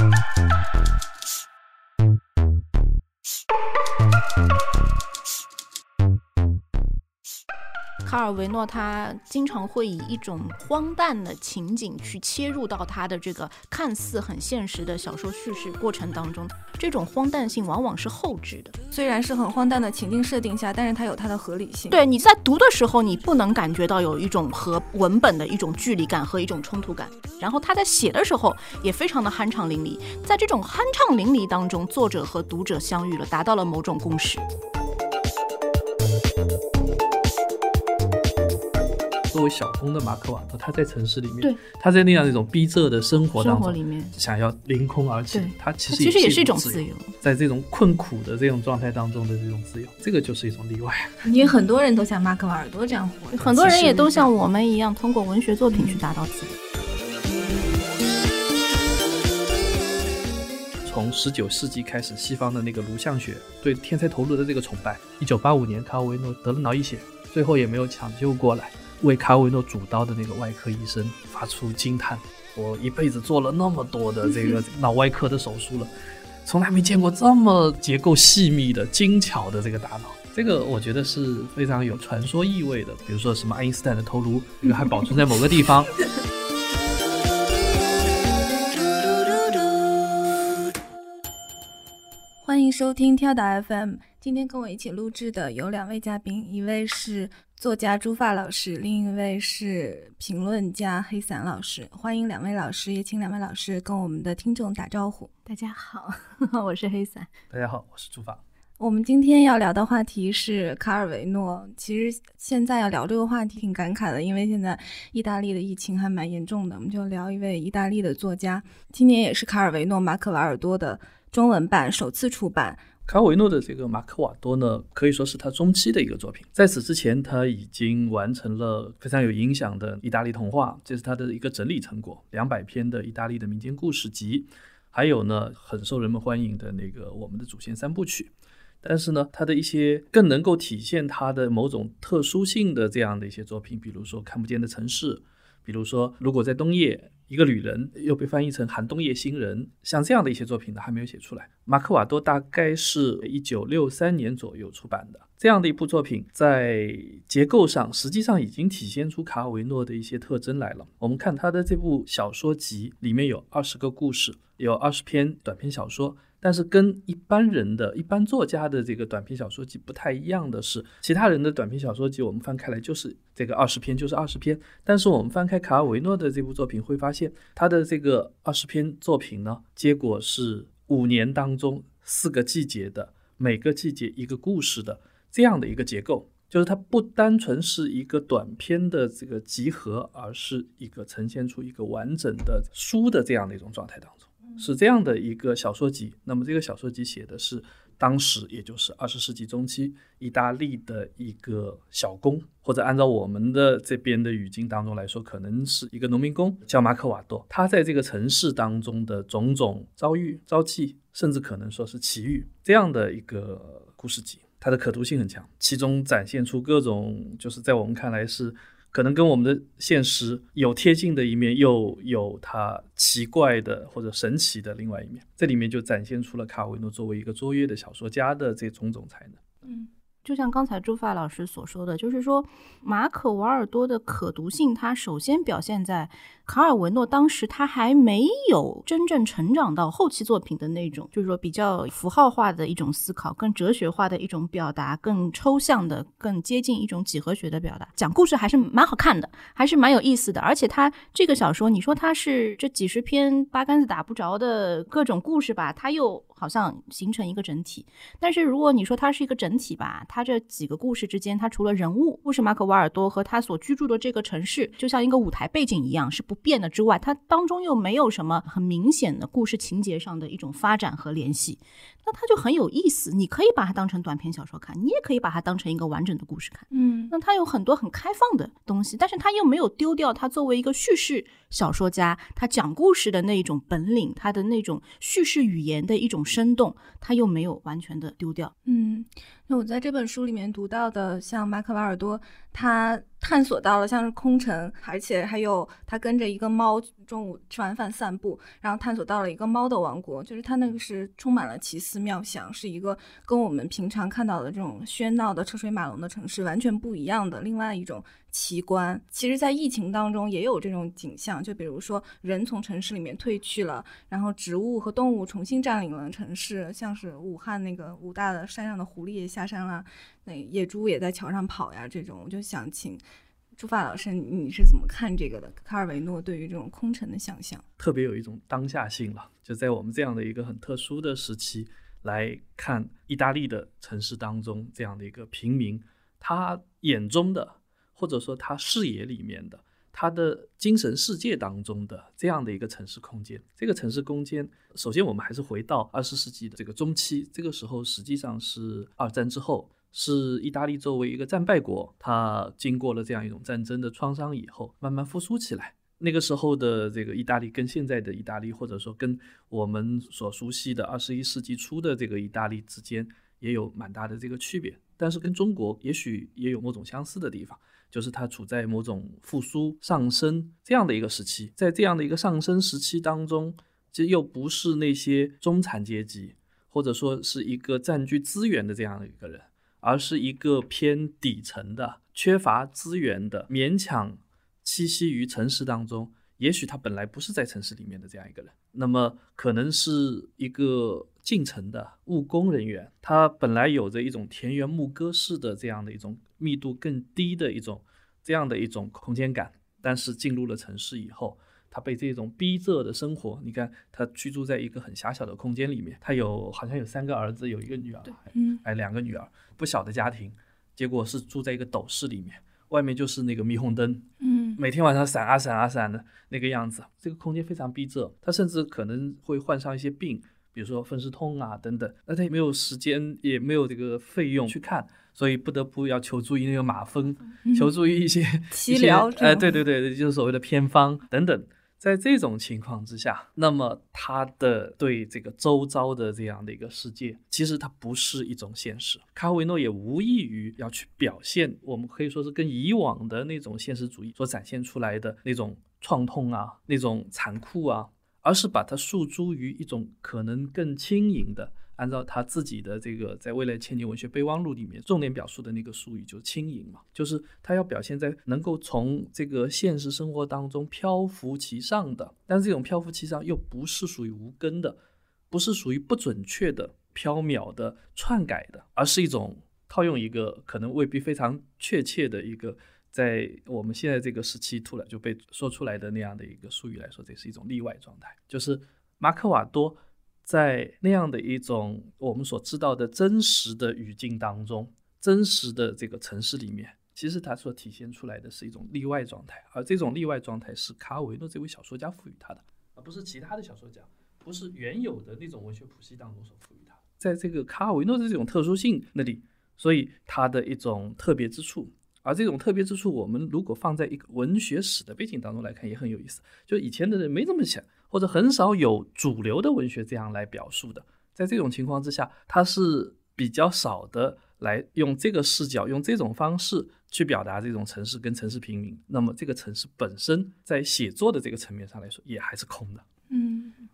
Thank you. 卡尔维诺他经常会以一种荒诞的情景去切入到他的这个看似很现实的小说叙事过程当中，这种荒诞性往往是后置的。虽然是很荒诞的情境设定下，但是它有它的合理性。对，你在读的时候，你不能感觉到有一种和文本的一种距离感和一种冲突感。然后他在写的时候也非常的酣畅淋漓，在这种酣畅淋漓当中，作者和读者相遇了，达到了某种共识。作为小峰的马克瓦多，他在城市里面，对，他在那样一种逼仄的生活当中，里面想要凌空而起，他其实其实也是一种自由。在这种困苦的这种状态当中的这种自由，这个就是一种例外。因为很多人都像马克瓦尔多这样活着，很多人也都像我。我们一样，通过文学作品去达到自由。从十九世纪开始，西方的那个颅相学对天才头颅的这个崇拜。一九八五年，卡尔维诺得了脑溢血，最后也没有抢救过来。为卡维诺主刀的那个外科医生发出惊叹：“我一辈子做了那么多的这个脑外科的手术了，从来没见过这么结构细密的、精巧的这个大脑。”这个我觉得是非常有传说意味的。比如说什么爱因斯坦的头颅，这个还保存在某个地方。欢迎收听跳岛 FM。今天跟我一起录制的有两位嘉宾，一位是作家朱发老师，另一位是评论家黑伞老师。欢迎两位老师，也请两位老师跟我们的听众打招呼。大家好，我是黑伞。大家好，我是朱发。我们今天要聊的话题是卡尔维诺。其实现在要聊这个话题挺感慨的，因为现在意大利的疫情还蛮严重的。我们就聊一位意大利的作家，今年也是卡尔维诺·马可瓦尔多的中文版首次出版。卡维诺的这个马克瓦多呢，可以说是他中期的一个作品。在此之前，他已经完成了非常有影响的意大利童话，这是他的一个整理成果，两百篇的意大利的民间故事集，还有呢很受人们欢迎的那个《我们的祖先三部曲》。但是呢，他的一些更能够体现他的某种特殊性的这样的一些作品，比如说《看不见的城市》，比如说《如果在冬夜》。一个旅人又被翻译成寒冬夜行人，像这样的一些作品呢，还没有写出来。马克瓦多大概是一九六三年左右出版的这样的一部作品，在结构上实际上已经体现出卡尔维诺的一些特征来了。我们看他的这部小说集，里面有二十个故事，有二十篇短篇小说。但是跟一般人的一般作家的这个短篇小说集不太一样的是，其他人的短篇小说集我们翻开来就是这个二十篇就是二十篇，但是我们翻开卡尔维诺的这部作品会发现，他的这个二十篇作品呢，结果是五年当中四个季节的每个季节一个故事的这样的一个结构，就是它不单纯是一个短篇的这个集合，而是一个呈现出一个完整的书的这样的一种状态当中。是这样的一个小说集，那么这个小说集写的是当时，也就是二十世纪中期意大利的一个小工，或者按照我们的这边的语境当中来说，可能是一个农民工，叫马可瓦多。他在这个城市当中的种种遭遇、朝气，甚至可能说是奇遇，这样的一个故事集，它的可读性很强，其中展现出各种，就是在我们看来是。可能跟我们的现实有贴近的一面，又有它奇怪的或者神奇的另外一面。这里面就展现出了卡维诺作为一个卓越的小说家的这种种才能。嗯，就像刚才朱发老师所说的，就是说马可瓦尔多的可读性，它首先表现在。卡尔维诺当时他还没有真正成长到后期作品的那种，就是说比较符号化的一种思考，更哲学化的一种表达，更抽象的、更接近一种几何学的表达。讲故事还是蛮好看的，还是蛮有意思的。而且他这个小说，你说它是这几十篇八竿子打不着的各种故事吧，他又好像形成一个整体。但是如果你说它是一个整体吧，它这几个故事之间，它除了人物，故事马可瓦尔多和他所居住的这个城市，就像一个舞台背景一样，是不。变的之外，它当中又没有什么很明显的故事情节上的一种发展和联系，那它就很有意思。你可以把它当成短篇小说看，你也可以把它当成一个完整的故事看。嗯，那它有很多很开放的东西，但是它又没有丢掉它作为一个叙事小说家，他讲故事的那一种本领，他的那种叙事语言的一种生动，他又没有完全的丢掉。嗯，那我在这本书里面读到的，像马可瓦尔多，他。探索到了像是空城，而且还有他跟着一个猫中午吃完饭散步，然后探索到了一个猫的王国，就是他那个是充满了奇思妙想，是一个跟我们平常看到的这种喧闹的车水马龙的城市完全不一样的另外一种奇观。其实，在疫情当中也有这种景象，就比如说人从城市里面退去了，然后植物和动物重新占领了城市，像是武汉那个武大的山上的狐狸也下山了。那野猪也在桥上跑呀，这种我就想请朱发老师，你是怎么看这个的？卡尔维诺对于这种空城的想象，特别有一种当下性了。就在我们这样的一个很特殊的时期来看意大利的城市当中，这样的一个平民，他眼中的或者说他视野里面的，他的精神世界当中的这样的一个城市空间。这个城市空间，首先我们还是回到二十世纪的这个中期，这个时候实际上是二战之后。是意大利作为一个战败国，它经过了这样一种战争的创伤以后，慢慢复苏起来。那个时候的这个意大利跟现在的意大利，或者说跟我们所熟悉的二十一世纪初的这个意大利之间，也有蛮大的这个区别。但是跟中国也许也有某种相似的地方，就是它处在某种复苏上升这样的一个时期。在这样的一个上升时期当中，其实又不是那些中产阶级，或者说是一个占据资源的这样的一个人。而是一个偏底层的、缺乏资源的、勉强栖息于城市当中，也许他本来不是在城市里面的这样一个人，那么可能是一个进城的务工人员，他本来有着一种田园牧歌式的这样的一种密度更低的一种这样的一种空间感，但是进入了城市以后。他被这种逼仄的生活，你看他居住在一个很狭小的空间里面，他有好像有三个儿子，有一个女儿，嗯，哎，两个女儿，不小的家庭，结果是住在一个斗室里面，外面就是那个霓虹灯，嗯，每天晚上闪啊闪啊闪的那个样子，这个空间非常逼仄，他甚至可能会患上一些病，比如说风湿痛啊等等，那他也没有时间，也没有这个费用去看，所以不得不要求助于那个马蜂，求助于一些 医疗，哎，对对对，就是所谓的偏方等等。在这种情况之下，那么他的对这个周遭的这样的一个世界，其实它不是一种现实。卡维诺也无异于要去表现，我们可以说是跟以往的那种现实主义所展现出来的那种创痛啊、那种残酷啊，而是把它诉诸于一种可能更轻盈的。按照他自己的这个在未来千年文学备忘录里面重点表述的那个术语，就是轻盈嘛，就是他要表现在能够从这个现实生活当中漂浮其上的，但是这种漂浮其上又不是属于无根的，不是属于不准确的、缥缈的、篡改的，而是一种套用一个可能未必非常确切的一个，在我们现在这个时期突然就被说出来的那样的一个术语来说，这是一种例外状态，就是马克瓦多。在那样的一种我们所知道的真实的语境当中，真实的这个城市里面，其实它所体现出来的是一种例外状态，而这种例外状态是卡尔维诺这位小说家赋予他的，而不是其他的小说家，不是原有的那种文学谱系当中所赋予他的。在这个卡尔维诺的这种特殊性那里，所以他的一种特别之处，而这种特别之处，我们如果放在一个文学史的背景当中来看，也很有意思。就以前的人没这么想。或者很少有主流的文学这样来表述的，在这种情况之下，它是比较少的来用这个视角、用这种方式去表达这种城市跟城市平民。那么这个城市本身在写作的这个层面上来说，也还是空的。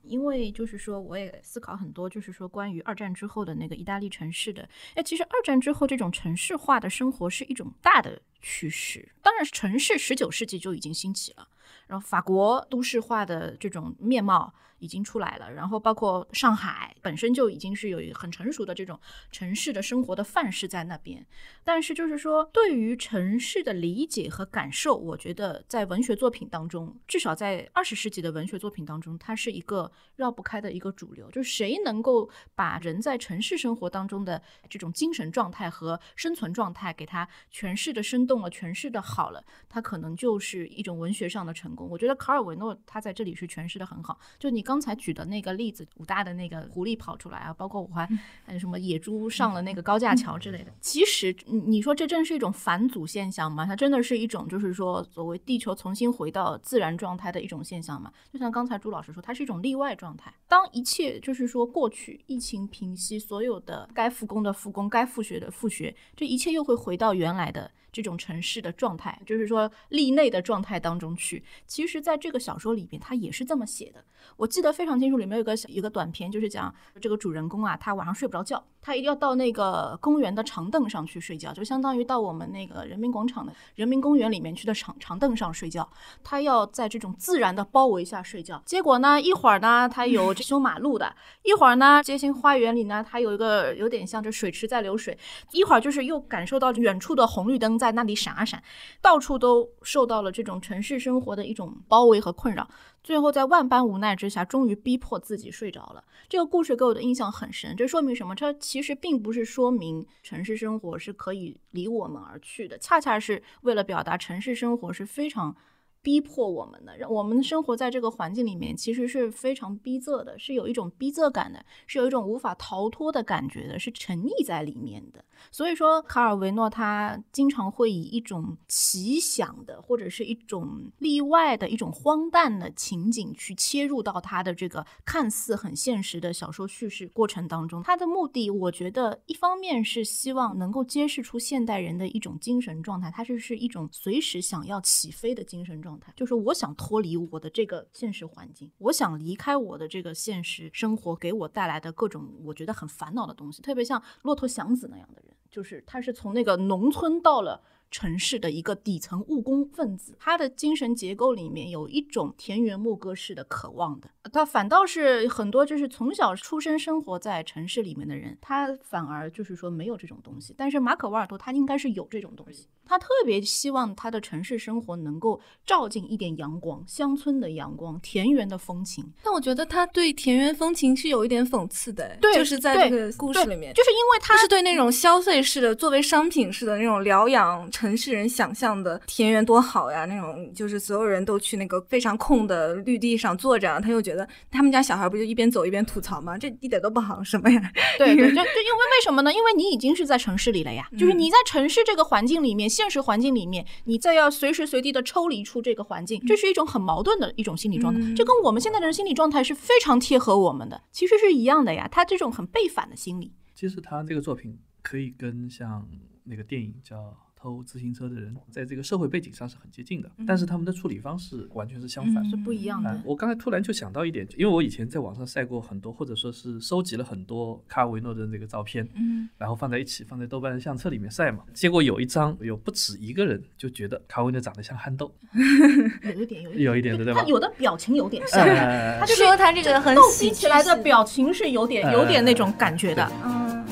因为就是说，我也思考很多，就是说关于二战之后的那个意大利城市的。哎，其实二战之后这种城市化的生活是一种大的趋势，当然是城市十九世纪就已经兴起了。然后法国都市化的这种面貌已经出来了，然后包括上海本身就已经是有一很成熟的这种城市的生活的范式在那边。但是就是说，对于城市的理解和感受，我觉得在文学作品当中，至少在二十世纪的文学作品当中，它是一个绕不开的一个主流。就是谁能够把人在城市生活当中的这种精神状态和生存状态给他诠释的生动了，诠释的好了，他可能就是一种文学上的成功。我觉得卡尔维诺他在这里是诠释的很好。就你刚才举的那个例子，武大的那个狐狸跑出来啊，包括我还还有什么野猪上了那个高架桥之类的。其实你说这真是一种返祖现象吗？它真的是一种就是说所谓地球重新回到自然状态的一种现象吗？就像刚才朱老师说，它是一种例外状态。当一切就是说过去疫情平息，所有的该复工的复工，该复学的复学，这一切又会回到原来的。这种城市的状态，就是说立内的状态当中去。其实，在这个小说里边，他也是这么写的。我记得非常清楚，里面有个小一个短篇，就是讲这个主人公啊，他晚上睡不着觉，他一定要到那个公园的长凳上去睡觉，就相当于到我们那个人民广场的人民公园里面去的长长凳上睡觉。他要在这种自然的包围下睡觉。结果呢，一会儿呢，他有修马路的；一会儿呢，街心花园里呢，他有一个有点像这水池在流水；一会儿就是又感受到远处的红绿灯在那里闪啊闪，到处都受到了这种城市生活的一种包围和困扰。最后，在万般无奈之下，终于逼迫自己睡着了。这个故事给我的印象很深。这说明什么？它其实并不是说明城市生活是可以离我们而去的，恰恰是为了表达城市生活是非常。逼迫我们的，让我们生活在这个环境里面，其实是非常逼仄的，是有一种逼仄感的，是有一种无法逃脱的感觉的，是沉溺在里面的。所以说，卡尔维诺他经常会以一种奇想的，或者是一种例外的一种荒诞的情景去切入到他的这个看似很现实的小说叙事过程当中。他的目的，我觉得一方面是希望能够揭示出现代人的一种精神状态，它就是一种随时想要起飞的精神状。就是我想脱离我的这个现实环境，我想离开我的这个现实生活给我带来的各种我觉得很烦恼的东西，特别像骆驼祥子那样的人，就是他是从那个农村到了。城市的一个底层务工分子，他的精神结构里面有一种田园牧歌式的渴望的，他反倒是很多就是从小出生生活在城市里面的人，他反而就是说没有这种东西。但是马可瓦尔多他应该是有这种东西，他特别希望他的城市生活能够照进一点阳光，乡村的阳光，田园的风情。但我觉得他对田园风情是有一点讽刺的，对，就是在这个故事里面，就是因为他是对那种消费式的作为商品式的那种疗养。城市人想象的田园多好呀，那种就是所有人都去那个非常空的绿地上坐着，他又觉得他们家小孩不就一边走一边吐槽吗？这一点都不好，什么呀？对 对，就就因为为什么呢？因为你已经是在城市里了呀，就是你在城市这个环境里面，现实环境里面，你再要随时随地的抽离出这个环境，这是一种很矛盾的一种心理状态。这跟我们现在的人心理状态是非常贴合我们的，其实是一样的呀。他这种很背反的心理，其实他这个作品可以跟像那个电影叫。偷自行车的人，在这个社会背景上是很接近的，但是他们的处理方式完全是相反，是不一样的。我刚才突然就想到一点，因为我以前在网上晒过很多，或者说是收集了很多卡尔维诺的这个照片，嗯，然后放在一起，放在豆瓣的相册里面晒嘛。结果有一张，有不止一个人就觉得卡尔维诺长得像憨豆，有一点，有一点有一点的，对吧？他有的表情有点像，他就说他这个很喜起来的表情是有点有点那种感觉的，嗯。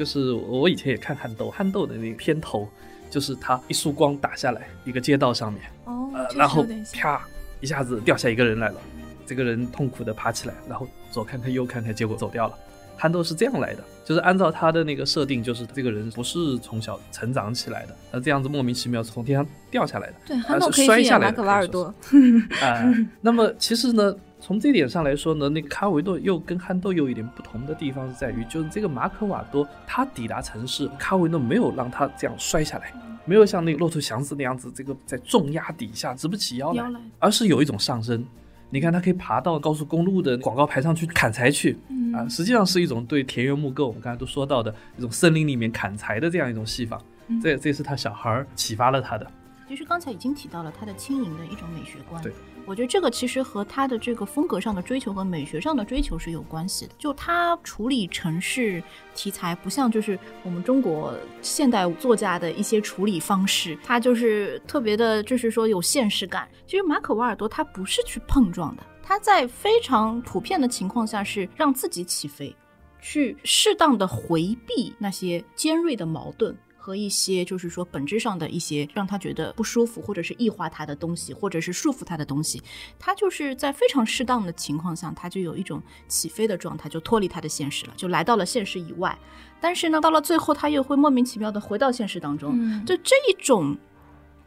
就是我以前也看憨豆，憨豆的那个片头，就是他一束光打下来，一个街道上面，哦，然后啪一下子掉下一个人来了，这个人痛苦的爬起来，然后左看看右看看，结果走掉了。憨豆是这样来的，就是按照他的那个设定，就是这个人不是从小成长起来的，他这样子莫名其妙从天上掉下来的，对，憨豆可以去演马可瓦尔多，啊，那么其实呢。从这点上来说呢，那个卡维诺又跟憨豆有一点不同的地方是在于，就是这个马可瓦多他抵达城市，卡维诺没有让他这样摔下来，没有像那个骆驼祥子那样子，这个在重压底下直不起腰来，而是有一种上升。你看他可以爬到高速公路的广告牌上去砍柴去，啊，实际上是一种对田园牧歌，我们刚才都说到的一种森林里面砍柴的这样一种戏法。这这是他小孩启发了他的。其实刚才已经提到了他的轻盈的一种美学观。对。我觉得这个其实和他的这个风格上的追求和美学上的追求是有关系的。就他处理城市题材，不像就是我们中国现代作家的一些处理方式，他就是特别的，就是说有现实感。其实马可瓦尔多他不是去碰撞的，他在非常普遍的情况下是让自己起飞，去适当的回避那些尖锐的矛盾。和一些就是说本质上的一些让他觉得不舒服，或者是异化他的东西，或者是束缚他的东西，他就是在非常适当的情况下，他就有一种起飞的状态，就脱离他的现实了，就来到了现实以外。但是呢，到了最后，他又会莫名其妙的回到现实当中，就这一种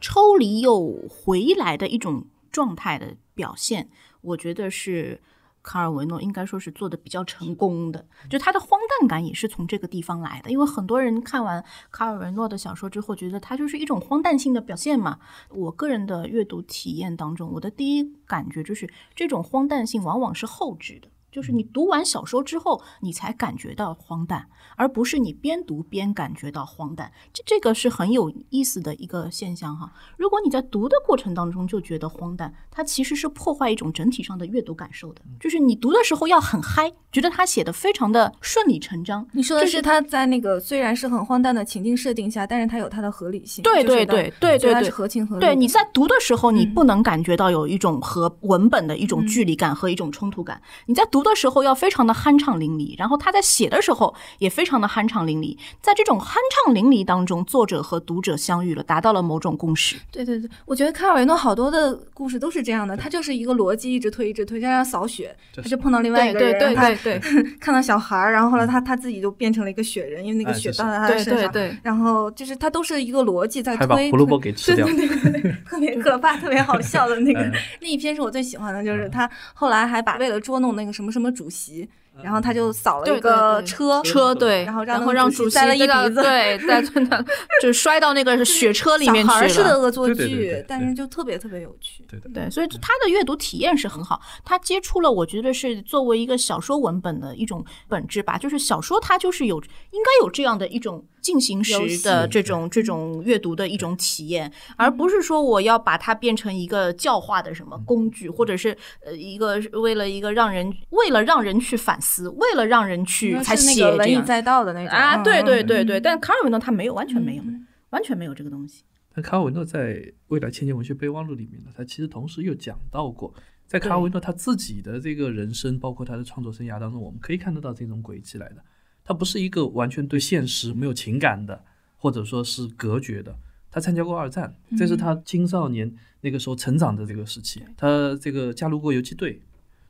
抽离又回来的一种状态的表现，我觉得是。卡尔维诺应该说是做的比较成功的，就他的荒诞感也是从这个地方来的。因为很多人看完卡尔维诺的小说之后，觉得他就是一种荒诞性的表现嘛。我个人的阅读体验当中，我的第一感觉就是这种荒诞性往往是后置的。就是你读完小说之后，你才感觉到荒诞，而不是你边读边感觉到荒诞。这这个是很有意思的一个现象哈。如果你在读的过程当中就觉得荒诞，它其实是破坏一种整体上的阅读感受的。就是你读的时候要很嗨，觉得他写的非常的顺理成章。你说的是他在那个虽然是很荒诞的情境设定下，但是它有它的合理性。对对对对对对，合情合理。对，你在读的时候，你不能感觉到有一种和文本的一种距离感和一种冲突感。你在读的时候要非常的酣畅淋漓，然后他在写的时候也非常的酣畅淋漓。在这种酣畅淋漓当中，作者和读者相遇了，达到了某种共识。对对对，我觉得卡尔维诺好多的故事都是这样的，他就是一个逻辑一直推一直推，就像扫雪，他就碰到另外一个人，对对对对，看到小孩儿，然后后来他他自己就变成了一个雪人，因为那个雪到了他的身上，对对，然后就是他都是一个逻辑在推，把胡萝卜给吃掉，对 对对，特别可怕，特别好笑的那个那一篇是我最喜欢的，就是他后来还把为了捉弄那个什么什么主席。然后他就扫了一个车车，对，然后然后让主席栽了一鼻子，对，在那 就摔到那个雪车里面去了。小孩式的恶作剧，但是就特别特别有趣。对对，所以他的阅读体验是很好。他接触了，我觉得是作为一个小说文本的一种本质吧，就是小说它就是有应该有这样的一种。进行时的这种这种阅读的一种体验，而不是说我要把它变成一个教化的什么工具，或者是呃一个为了一个让人为了让人去反思，为了让人去才写文以载道的那种啊，对对对对。但卡尔维诺他没有，完全没有，完全没有这个东西。那卡尔维诺在《未来千年文学备忘录》里面呢，他其实同时又讲到过，在卡尔维诺他自己的这个人生，包括他的创作生涯当中，我们可以看得到这种轨迹来的。他不是一个完全对现实没有情感的，或者说是隔绝的。他参加过二战，这是他青少年那个时候成长的这个时期。他这个加入过游击队。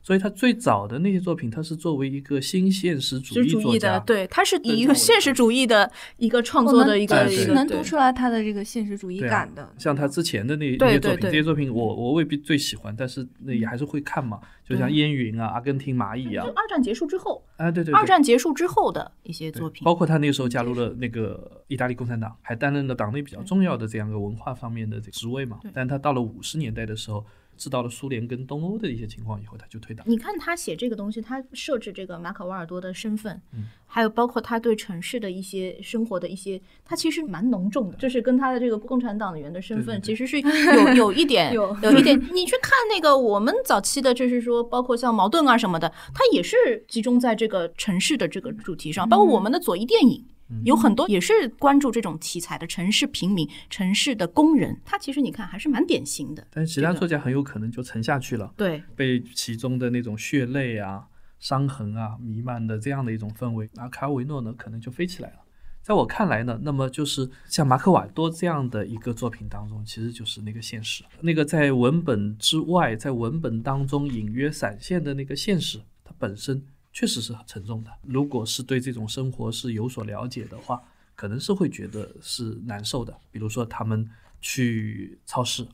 所以他最早的那些作品，他是作为一个新现实主义作家，对，他是以一个现实主义的一个创作的一个，是能读出来他的这个现实主义感的。像他之前的那那些作品，这些作品我我未必最喜欢，但是那也还是会看嘛。就像烟云啊、阿根廷蚂蚁啊。就二战结束之后，啊对对，二战结束之后的一些作品，包括他那个时候加入了那个意大利共产党，还担任了党内比较重要的这样一个文化方面的这个职位嘛。但他到了五十年代的时候。知道了苏联跟东欧的一些情况以后，他就退党。你看他写这个东西，他设置这个马可瓦尔多的身份，嗯，还有包括他对城市的一些生活的一些，他其实蛮浓重的，就是跟他的这个共产党员的身份其实是 有有一点 有有一点。你去看那个我们早期的，就是说包括像矛盾啊什么的，他也是集中在这个城市的这个主题上，包括我们的左翼电影。有很多也是关注这种题材的城市平民、城市的工人，他其实你看还是蛮典型的。但是其他作家很有可能就沉下去了，对，被其中的那种血泪啊、伤痕啊弥漫的这样的一种氛围，而卡尔维诺呢，可能就飞起来了。在我看来呢，那么就是像马可瓦多这样的一个作品当中，其实就是那个现实，那个在文本之外，在文本当中隐约闪现的那个现实，它本身。确实是很沉重的。如果是对这种生活是有所了解的话，可能是会觉得是难受的。比如说，他们去超市，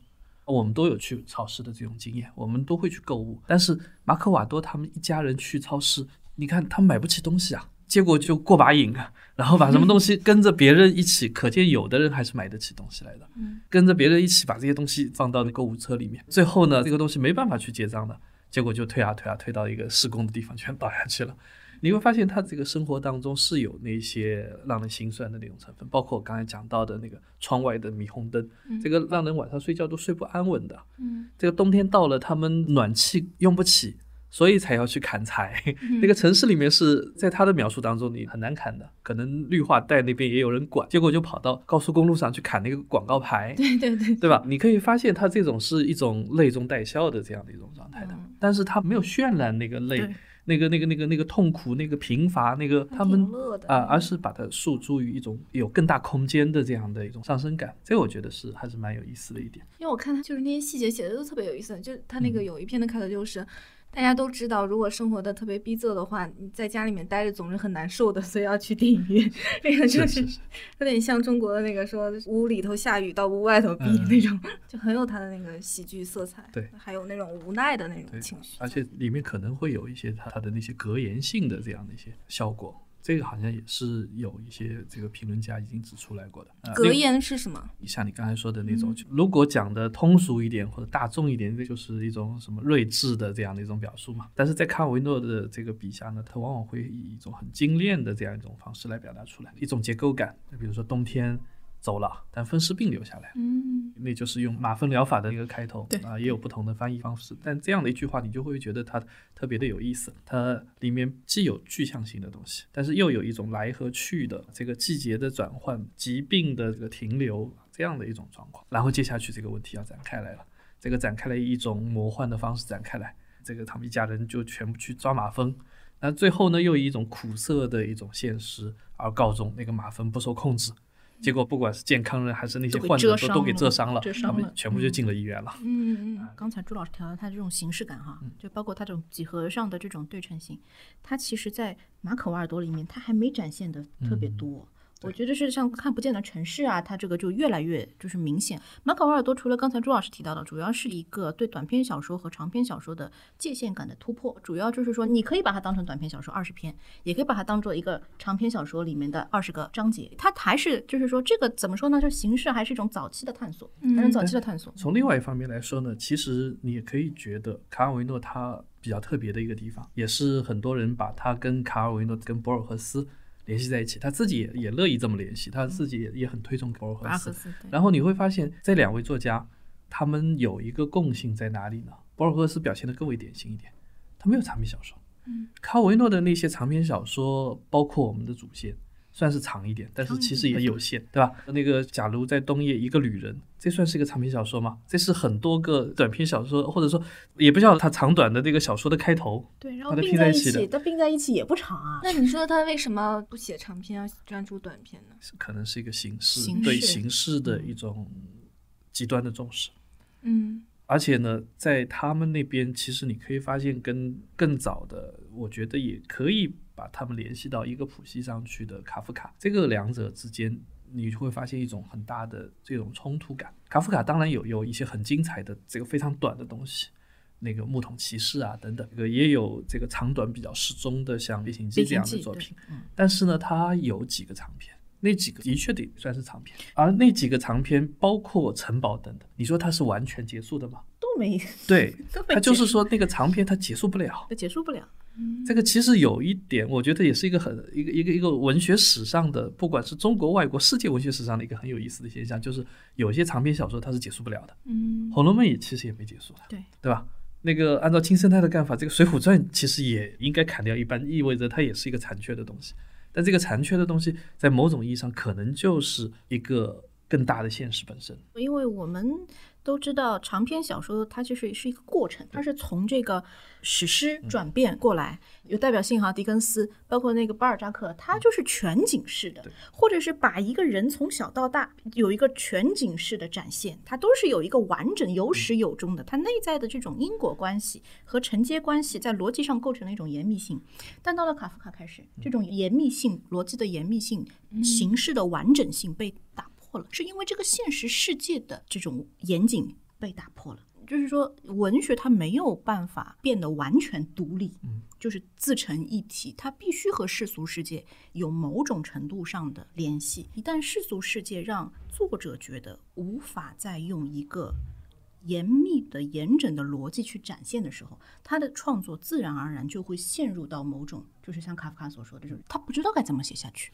我们都有去超市的这种经验，我们都会去购物。但是马可瓦多他们一家人去超市，你看他买不起东西啊，结果就过把瘾啊，然后把什么东西跟着别人一起，可见有的人还是买得起东西来的，跟着别人一起把这些东西放到那购物车里面，最后呢，这个东西没办法去结账的。结果就推啊推啊推到一个施工的地方，全 倒下去了。你会发现他这个生活当中是有那些让人心酸的那种成分，包括我刚才讲到的那个窗外的霓虹灯，这个让人晚上睡觉都睡不安稳的。嗯，这个冬天到了，他们暖气用不起。所以才要去砍柴。那个城市里面是在他的描述当中，你很难砍的。可能绿化带那边也有人管，结果就跑到高速公路上去砍那个广告牌。对对对，对吧？你可以发现他这种是一种泪中带笑的这样的一种状态的，但是他没有渲染那个泪，那个那个那个那个痛苦，那个贫乏，那个他们啊，而是把它诉诸于一种有更大空间的这样的一种上升感。这我觉得是还是蛮有意思的一点。因为我看他就是那些细节写的都特别有意思，就他那个有一篇的开头就是。大家都知道，如果生活的特别逼仄的话，你在家里面待着总是很难受的，所以要去电影院。那个就是 有点像中国的那个说屋里头下雨到屋外头逼那种，就很有他的那个喜剧色彩。对，还有那种无奈的那种情绪。而且里面可能会有一些他他的那些格言性的这样的一些效果。这个好像也是有一些这个评论家已经指出来过的。呃格言是什么？像你刚才说的那种，如果讲的通俗一点或者大众一点，那就是一种什么睿智的这样的一种表述嘛。但是在卡尔维诺的这个笔下呢，他往往会以一种很精炼的这样一种方式来表达出来，一种结构感。比如说冬天走了，但风湿病留下来，嗯，那就是用马蜂疗法的一个开头对啊，也有不同的翻译方式。但这样的一句话，你就会觉得它特别的有意思。它里面既有具象性的东西，但是又有一种来和去的这个季节的转换、疾病的这个停留这样的一种状况。然后接下去这个问题要展开来了，这个展开了一种魔幻的方式展开来，这个他们一家人就全部去抓马蜂。那最后呢，又以一种苦涩的一种现实而告终，那个马蜂不受控制，结果不管是健康人还是那些患者都都给蛰伤了，蛰他们全部就进了医院了。嗯嗯刚才朱老师提到他这种形式感哈，就包括他这种几何上的这种对称性，它其实在马可瓦尔多里面，它还没展现的特别多。我觉得是像看不见的城市啊，它这个就越来越就是明显。马可瓦尔多除了刚才朱老师提到的，主要是一个对短篇小说和长篇小说的界限感的突破。主要就是说，你可以把它当成短篇小说二十篇，也可以把它当做一个长篇小说里面的二十个章节。它还是就是说，这个怎么说呢？就形式还是一种早期的探索，嗯还是早期的探索。从另外一方面来说呢，其实你也可以觉得卡尔维诺他比较特别的一个地方，也是很多人把他跟卡尔维诺、跟博尔赫斯联系在一起，他自己也也乐意这么联系，他自己也也很推崇博尔赫斯。然后你会发现这两位作家，他们有一个共性在哪里呢？博尔赫斯表现的更为典型一点，他没有长篇小说。嗯，卡尔维诺的那些长篇小说，包括我们的祖先，算是长一点，但是其实也有限，对吧？那个假如在冬夜一个旅人，这算是一个长篇小说吗？这是很多个短篇小说，或者说也不叫它长短的那个小说的开头。对，然后把它并在一拼在一起的并在一起也不长啊。那你说他为什么不写长篇，要专注短篇呢？是可能是一个形式形式对形式的一种极端的重视。嗯而且呢，在他们那边，其实你可以发现，跟更早的，我觉得也可以把他们联系到一个谱系上去的卡夫卡，这个两者之间，你就会发现一种很大的这种冲突感。卡夫卡当然有有一些很精彩的这个非常短的东西，那个木桶骑士啊等等，这个也有这个长短比较适中的，像《变形记》这样的作品。嗯，但是呢，它有几个长篇，那几个的确得算是长篇，而那几个长篇包括城堡等等，你说它是完全结束的吗？都没对，它就是说那个长篇它结束不了。它结束不了。这个其实有一点，我觉得也是一个很一个一个一个文学史上的，不管是中国、外国、世界文学史上的一个很有意思的现象，就是有些长篇小说它是结束不了的，嗯《红楼梦》也其实也没结束的，对对吧？那个按照金生态的干法，这个《水浒传》其实也应该砍掉一半，意味着它也是一个残缺的东西。但这个残缺的东西，在某种意义上可能就是一个更大的现实本身。因为我们都知道，长篇小说它就是是一个过程，它是从这个史诗转变过来，有代表性哈。狄更斯，包括那个巴尔扎克，他就是全景式的，或者是把一个人从小到大有一个全景式的展现，它都是有一个完整、有始有终的。它内在的这种因果关系和承接关系，在逻辑上构成了一种严密性。但到了卡夫卡开始，这种严密性、逻辑的严密性、形式的完整性被打破了，是因为这个现实世界的这种严谨被打破了。就是说，文学它没有办法变得完全独立，嗯，就是自成一体，它必须和世俗世界有某种程度上的联系。一旦世俗世界让作者觉得无法再用一个严密的、严整的逻辑去展现的时候，他的创作自然而然就会陷入到某种，就是像卡夫卡所说的，就是他不知道该怎么写下去，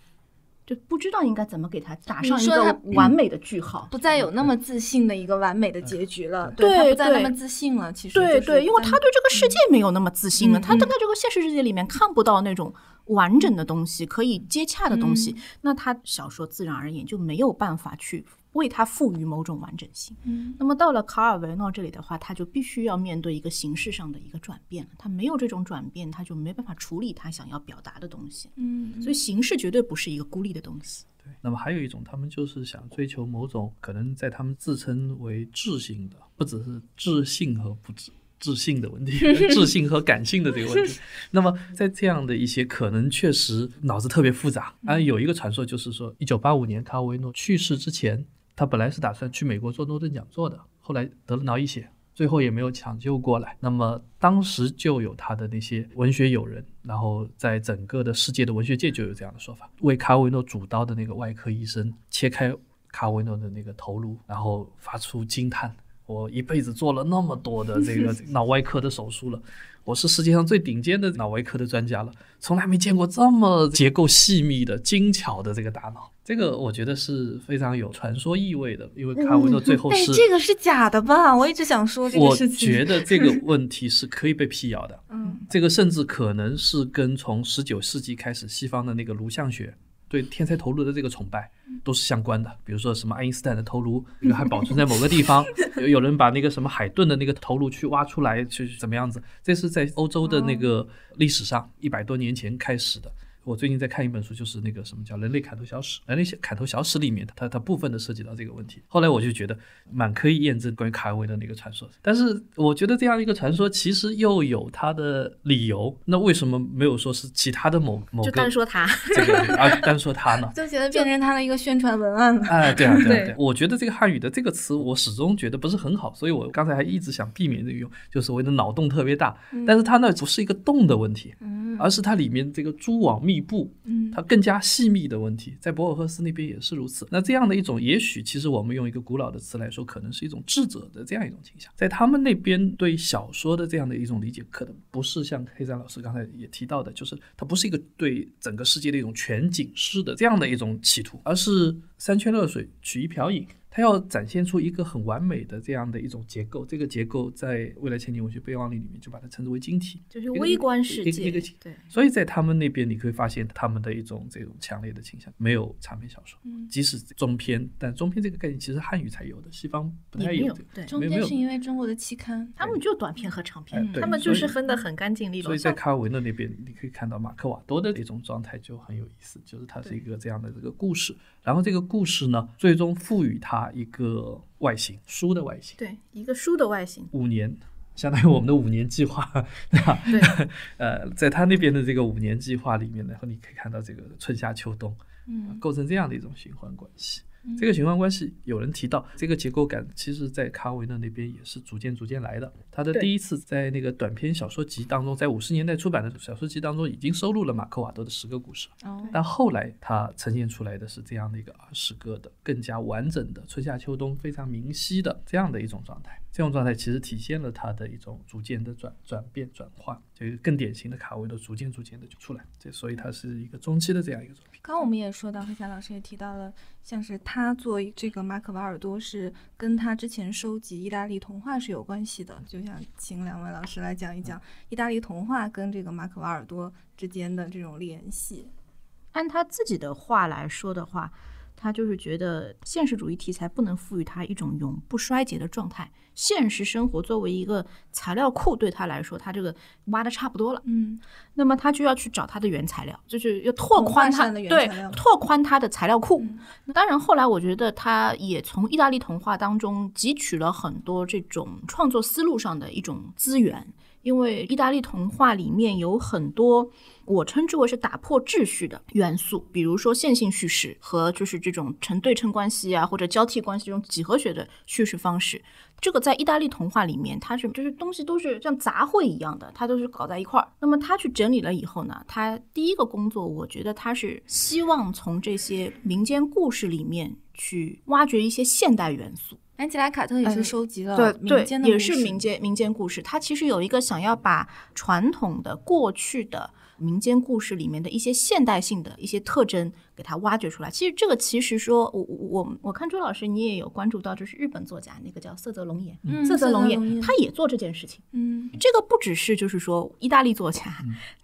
就不知道应该怎么给他打上一个完美的句号。不再有那么自信的一个完美的结局了，对他不再那么自信了。其实对对，因为他他对这个世界没有那么自信了，嗯他在这个现实世界里面看不到那种完整的东西，可以接洽的东西，那他小说自然而然就没有办法去为它赋予某种完整性。嗯那么到了卡尔维诺这里的话，他就必须要面对一个形式上的一个转变了。他没有这种转变，他就没办法处理他想要表达的东西。嗯所以形式绝对不是一个孤立的东西。对，那么还有一种，他们就是想追求某种可能在他们自称为智性的，不只是智性和不智。智性的问题，智性和感性的这个问题。那么，在这样的一些可能确实脑子特别复杂啊，有一个传说就是说，一九八五年卡尔维诺去世之前，他本来是打算去美国做诺顿讲座的，后来得了脑溢血，最后也没有抢救过来。那么当时就有他的那些文学友人，然后在整个的世界的文学界就有这样的说法：为卡维诺主刀的那个外科医生切开卡维诺的那个头颅，然后发出惊叹：“我一辈子做了那么多的这个 脑外科的手术了。”我是世界上最顶尖的脑外科的专家了，从来没见过这么结构细密的、精巧的这个大脑。这个我觉得是非常有传说意味的，因为卡维诺最后是这个是假的吧？我一直想说这个事情。我觉得这个 问题是可以被辟谣的。嗯，这个甚至可能是跟从十九世纪开始西方的那个颅相学。对天才头颅的这个崇拜都是相关的，比如说什么爱因斯坦的头颅，还保存在某个地方，有有人把那个什么海顿的那个头颅去挖出来，去怎么样子？这是在欧洲的那个历史上一百多年前开始的。我最近在看一本书，就是那个什么叫《人类砍头小史》，人类砍头小史里面，它它部分的涉及到这个问题。后来我就觉得蛮可以验证关于卡尔维的那个传说，但是我觉得这样一个传说其实又有它的理由。那为什么没有说是其他的某某个？就单说他这个啊，单说他呢？就觉得变成他的一个宣传文案了。哎，对啊，对啊，对。我觉得这个汉语的这个词，我始终觉得不是很好，所以我刚才还一直想避免这个用，就所谓的脑洞特别大。但是它那不是一个洞的问题，而是它里面这个蛛网密布。嗯。它更加细密的问题，在博尔赫斯那边也是如此。那这样的一种，也许其实我们用一个古老的词来说，可能是一种智者的这样一种倾向。在他们那边对小说的这样的一种理解，可能不是像黑山老师刚才也提到的，就是它不是一个对整个世界的一种全景式的这样的一种企图，而是三圈热水取一瓢饮。它要展现出一个很完美的这样的一种结构，这个结构在未来千年文学备忘录里面就把它称之为晶体，就是微观世界。对，所以在他们那边你可以发现他们的一种这种强烈的倾向，没有长篇小说，即使中篇，但中篇这个概念其实汉语才有的，西方不太有。对，中篇是因为中国的期刊，他们就短篇和长篇，他们就是分得很干净利落。所以在卡尔维诺那边，你可以看到马克瓦多的一种状态就很有意思，就是它是一个这样的这个故事。然后这个故事呢，最终赋予它一个外形，书的外形。对，一个书的外形。五年，相当于我们的五年计划，对吧？对。呃，在他那边的这个五年计划里面，然后你可以看到这个春夏秋冬，嗯，构成这样的一种循环关系。这个循环关系，有人提到这个结构感，其实在卡维诺那边也是逐渐逐渐来的。他的第一次在那个短篇小说集当中，在五十年代出版的小说集当中，已经收录了马克瓦多的十个故事。哦，但后来他呈现出来的是这样的一个二十个的更加完整的春夏秋冬非常明晰的这样的一种状态。这种状态其实体现了他的一种逐渐的转转变转化，就是更典型的卡维诺逐渐逐渐的就出来。这所以它是一个中期的这样一个作品。刚刚我们也说到，黑霞老师也提到了，像是他做这个马可瓦尔多是跟他之前收集意大利童话是有关系的。就想请两位老师来讲一讲意大利童话跟这个马可瓦尔多之间的这种联系。按他自己的话来说的话。他就是觉得现实主义题材不能赋予他一种永不衰竭的状态。现实生活作为一个材料库，对他来说，他这个挖的差不多了。嗯，那么他就要去找他的原材料，就是要拓宽他的对拓宽他的材料库。当然，后来我觉得他也从意大利童话当中汲取了很多这种创作思路上的一种资源。因为意大利童话里面有很多我称之为是打破秩序的元素，比如说线性叙事和就是这种成对称关系啊，或者交替关系这种几何学的叙事方式。这个在意大利童话里面，它是就是东西都是像杂烩一样的，它都是搞在一块儿。那么他去整理了以后呢，他第一个工作，我觉得他是希望从这些民间故事里面去挖掘一些现代元素。安吉拉·卡特也是收集了对对，也是民间民间故事。他其实有一个想要把传统的过去的民间故事里面的一些现代性的一些特征给它挖掘出来。其实这个其实说，我我我看周老师你也有关注到，就是日本作家那个叫色泽龙也，色泽龙也他也做这件事情。嗯，这个不只是就是说意大利作家，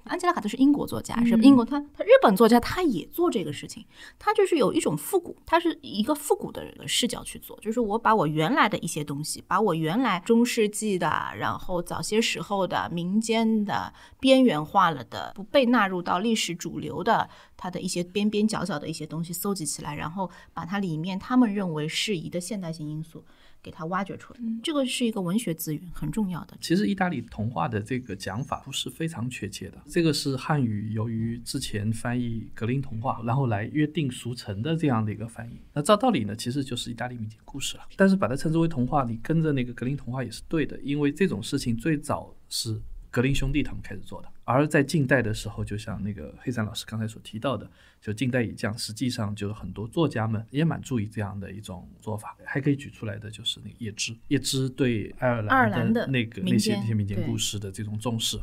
安吉拉·卡特是英国作家，是英国他他日本作家他也做这个事情。他就是有一种复古，他是一个复古的视角去做，就是我把我。原来的一些东西，把我原来中世纪的，然后早些时候的民间的边缘化了的，不被纳入到历史主流的。它的一些边边角角的一些东西搜集起来，然后把它里面他们认为适宜的现代性因素给它挖掘出来。这个是一个文学资源，很重要的。其实意大利童话的这个讲法不是非常确切的，这个是汉语由于之前翻译格林童话，然后来约定俗成的这样的一个翻译。那照道理呢，其实就是意大利民间故事了。但是把它称之为童话，你跟着那个格林童话也是对的，因为这种事情最早是格林兄弟他们开始做的。而在近代的时候，就像那个黑山老师刚才所提到的，就近代以降，实际上就是很多作家们也蛮注意这样的一种做法。还可以举出来的就是那个叶芝，叶芝对爱尔兰的那个民那些那些民间故事的这种重视。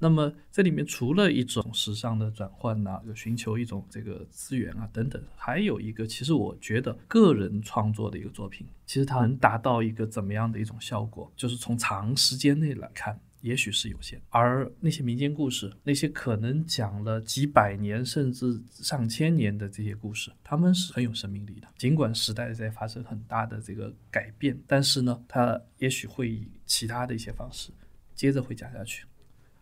那么这里面除了一种时尚的转换呐、有寻求一种这个资源啊等等，还有一个其实我觉得个人创作的一个作品，其实它能达到一个怎么样的一种效果，就是从长时间内来看。也许是有限，而那些民间故事，那些可能讲了几百年甚至上千年的这些故事，他们是很有生命力的。尽管时代在发生很大的这个改变，但是呢，它也许会以其他的一些方式接着会讲下去。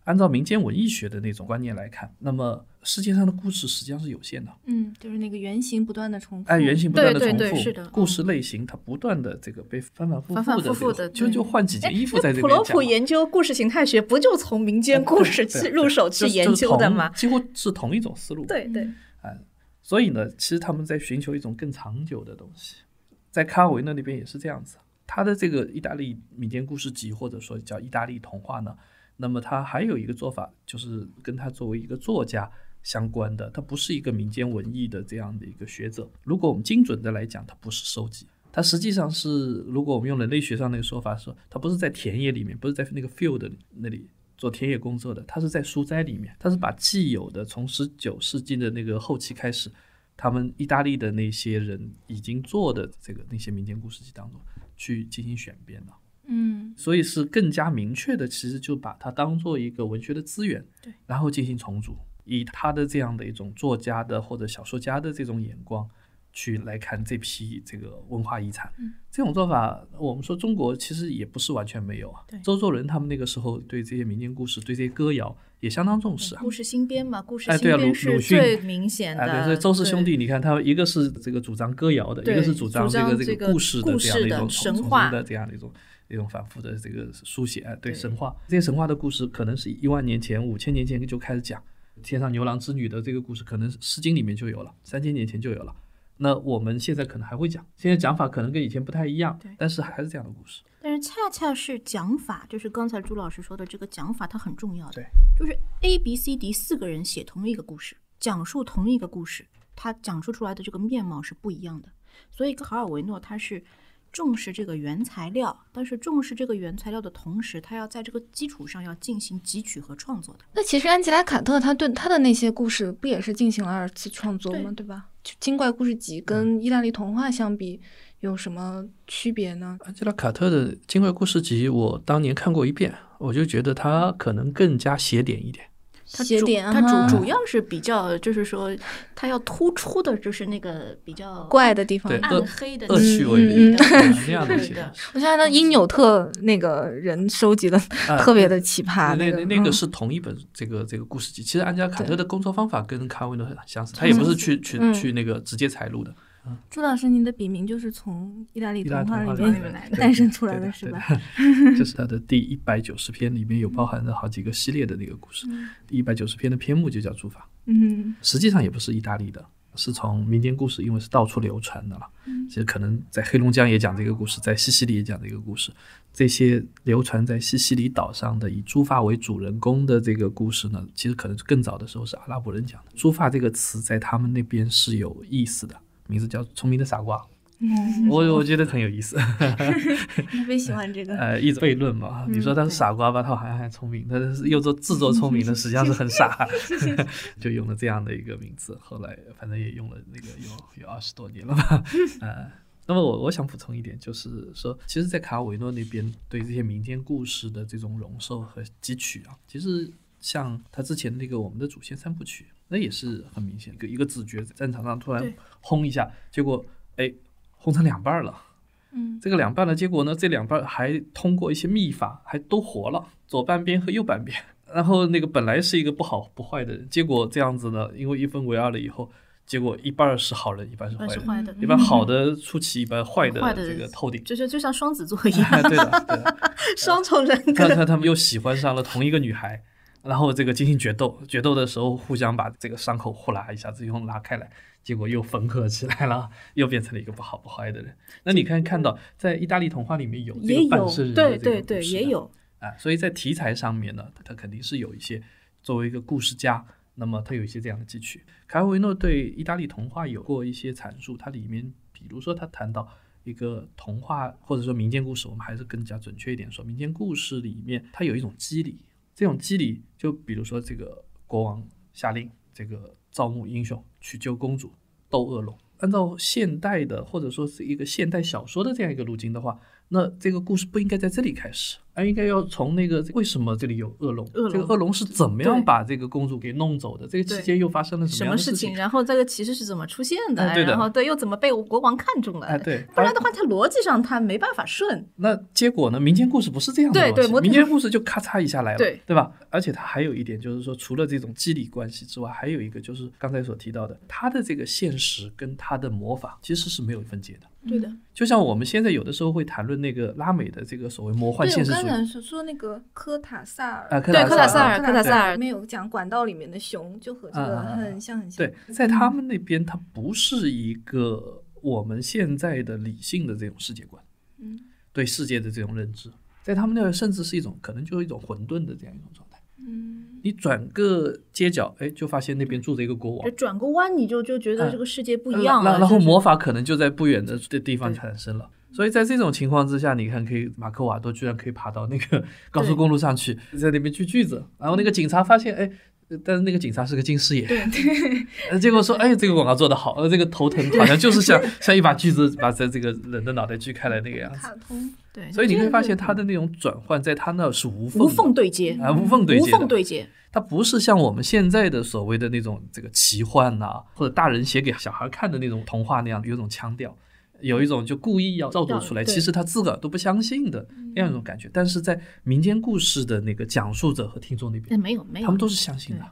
按照民间文艺学的那种观念来看，那么世界上的故事实际上是有限的，嗯，就是那个原型不断的重复。哎，原型不断的重复，对对是的故事类型它不断的这个被反反复反反的这个复复的就就换几件衣服在这普罗。普研究故事形态学，不就从民间故事去入手去研究的吗？就是同几乎是同一种思路。对对，所以呢，其实他们在寻求一种更长久的东西。在卡尔维诺那边也是这样子，他的这个意大利民间故事集或者说叫意大利童话呢，那么他还有一个做法，就是跟他作为一个作家相关的，他不是一个民间文艺的这样的一个学者。如果我们精准的来讲，他不是收集，它实际上是，如果我们用人类学上那个说法说，它不是在田野里面，不是在那个 field 那里做田野工作的，它是在书斋里面，他是把既有的从十九世纪的那个后期开始，他们意大利的那些人已经做的这个那些民间故事集当中去进行选编的。嗯所以是更加明确的，其实就把它当做一个文学的资源，对，然后进行重组，以他的这样的一种作家的或者小说家的这种眼光去来看这批这个文化遗产。嗯，这种做法，我们说中国其实也不是完全没有啊对。周作人他们那个时候对这些民间故事、对这些歌谣也相当重视啊。故事新编嘛，故事新编是最明显的。啊，对，所以周氏兄弟，你看他一个是这个主张歌谣的，一个是主张这个这个个故事的这样的一种重神话重的这样的一种一种反复的这个书写，哎，对对神话这些神话的故事，可能是一万年前、五千年前就开始讲。天上牛郎织女的这个故事，可能《诗经》里面就有了，三千年前就有了。那我们现在可能还会讲，现在讲法可能跟以前不太一样对，但是还是这样的故事。但是恰恰是讲法，就是刚才朱老师说的这个讲法，它很重要的。对，就是 A、B、C、D 四个人写同一个故事，讲述同一个故事，他讲述出来的这个面貌是不一样的。所以卡尔维诺他是重视这个原材料，但是重视这个原材料的同时，他要在这个基础上要进行汲取和创作的。那其实安吉拉·卡特他对他的那些故事不也是进行了二次创作吗？对对吧？就《精怪故事集》跟意大利童话相比有什么区别呢？安吉拉·卡特的《精怪故事集》，我当年看过一遍，我就觉得他可能更加写点一点。它主写点它啊主主要是比较，就是说，它要突出的就是那个比较怪的地方。暗恶黑的恶趣味的嗯嗯啊那样的。我想到因纽特那个人收集的啊特别的奇葩，那那那个是同一本这个这个故事集。其实安吉拉·卡特的工作方法跟卡尔维诺很相似，他也不是去去嗯去那个直接采录的。朱老师，您的笔名就是从意大利童话里面面对诞生出来的的是吧？？这是他的第一百九十篇，里面有包含了好几个系列的那个故事。第一百九十篇的篇目就叫《诸法》，嗯实际上也不是意大利的，是从民间故事，因为是到处流传的了。其实可能在黑龙江也讲这个故事，在西西里也讲这个故事。这些流传在西西里岛上的以朱发为主人公的这个故事呢，其实可能更早的时候是阿拉伯人讲的。朱发这个词在他们那边是有意思的，名字叫聪明的傻瓜。嗯，我我觉得很有意思。特别喜欢这个。呃，一直悖论嘛。你说他是傻瓜吧，他好像还聪明；他是又做自作聪明的，实际上是很傻，就用了这样的一个名字。后来反正也用了那个有有二十多年了吧。呃，那么我我想补充一点，就是说，其实，在卡尔维诺那边对这些民间故事的这种容受和汲取啊，其实像他之前那个《我们的祖先三部曲》，那也是很明显，一个一个子爵在战场上突然轰一下，结果哎轰成两半了。嗯这个两半的结果呢，这两半还通过一些秘法，还都活了，左半边和右半边。然后那个本来是一个不好不坏的人，结果这样子呢，因为一分为二了以后，结果一半是好人，一半是坏人，是坏的，一般好的出奇，一半坏的坏的这个透顶。就是就像双子座 一样，对的，对的。双重人格。他他他们又喜欢上了同一个女孩，然后这个进行决斗，决斗的时候互相把这个伤口呼啦一下子用拉开来，结果又缝合起来了，又变成了一个不好不坏的人。那你看看到在意大利童话里面有这个半生人的这个对对对，也有啊，所以在题材上面呢，他肯定是有一些作为一个故事家，那么他有一些这样的汲取。卡尔维诺对意大利童话有过一些阐述，它里面比如说他谈到一个童话或者说民间故事，我们还是更加准确一点说，民间故事里面它有一种机理，这种机理就比如说这个国王下令这个招募英雄去救公主，斗恶龙。按照现代的或者说是一个现代小说的这样一个路径的话，那这个故事不应该在这里开始，而应该要从那个为什么这里有恶龙，恶龙这个恶龙是怎么样把这个公主给弄走的？这个期间又发生了什么事情？然后这个骑士是怎么出现的？哎对的然后对，又怎么被国王看中了？哎，对，不然的话，他逻辑上他没办法顺。那结果呢？民间故事不是这样对对民间故事就咔嚓一下来了，对对吧？而且它还有一点就是说，除了这种机理关系之外，还有一个就是刚才所提到的，它的这个现实跟它的魔法其实是没有分界的。对的，就像我们现在有的时候会谈论那个拉美的这个所谓魔幻，现实主说说那个科塔萨尔，啊，对科塔萨尔科科塔萨尔。里面有讲管道里面的熊，就和这个很像很像。对，在他们那边，它不是一个我们现在的理性的这种世界观，嗯。对世界的这种认知，在他们那儿甚至是一种可能就是一种混沌的这样一种状态。嗯。你转个街角，哎，就发现那边住着一个国王。就，转个弯你就就觉得嗯这个世界不一样了。然然后魔法可能就在不远的的地方产生了。所以在这种情况之下，你看，可以马克瓦多居然可以爬到那个高速公路上去，在那边锯锯子，然后那个警察发现，哎。呃但是那个警察是个近视眼，对 呃，结果说，哎，这个广告做得好，呃，这个头疼好像就是像 像一把锯子把这这个人的脑袋锯开来那个样子。卡通，对，所以你会发现这个他的那种转换，在他那儿是无缝无缝对接，啊，无缝对接无，缝对接。它不是像我们现在的所谓的那种这个奇幻呐、或者大人写给小孩看的那种童话那样，有种腔调，有一种就故意要造作出来，其实他自个儿都不相信的那样一种感觉。但是在民间故事的那个讲述者和听众那哎，边，没有没有，他们都是相信的，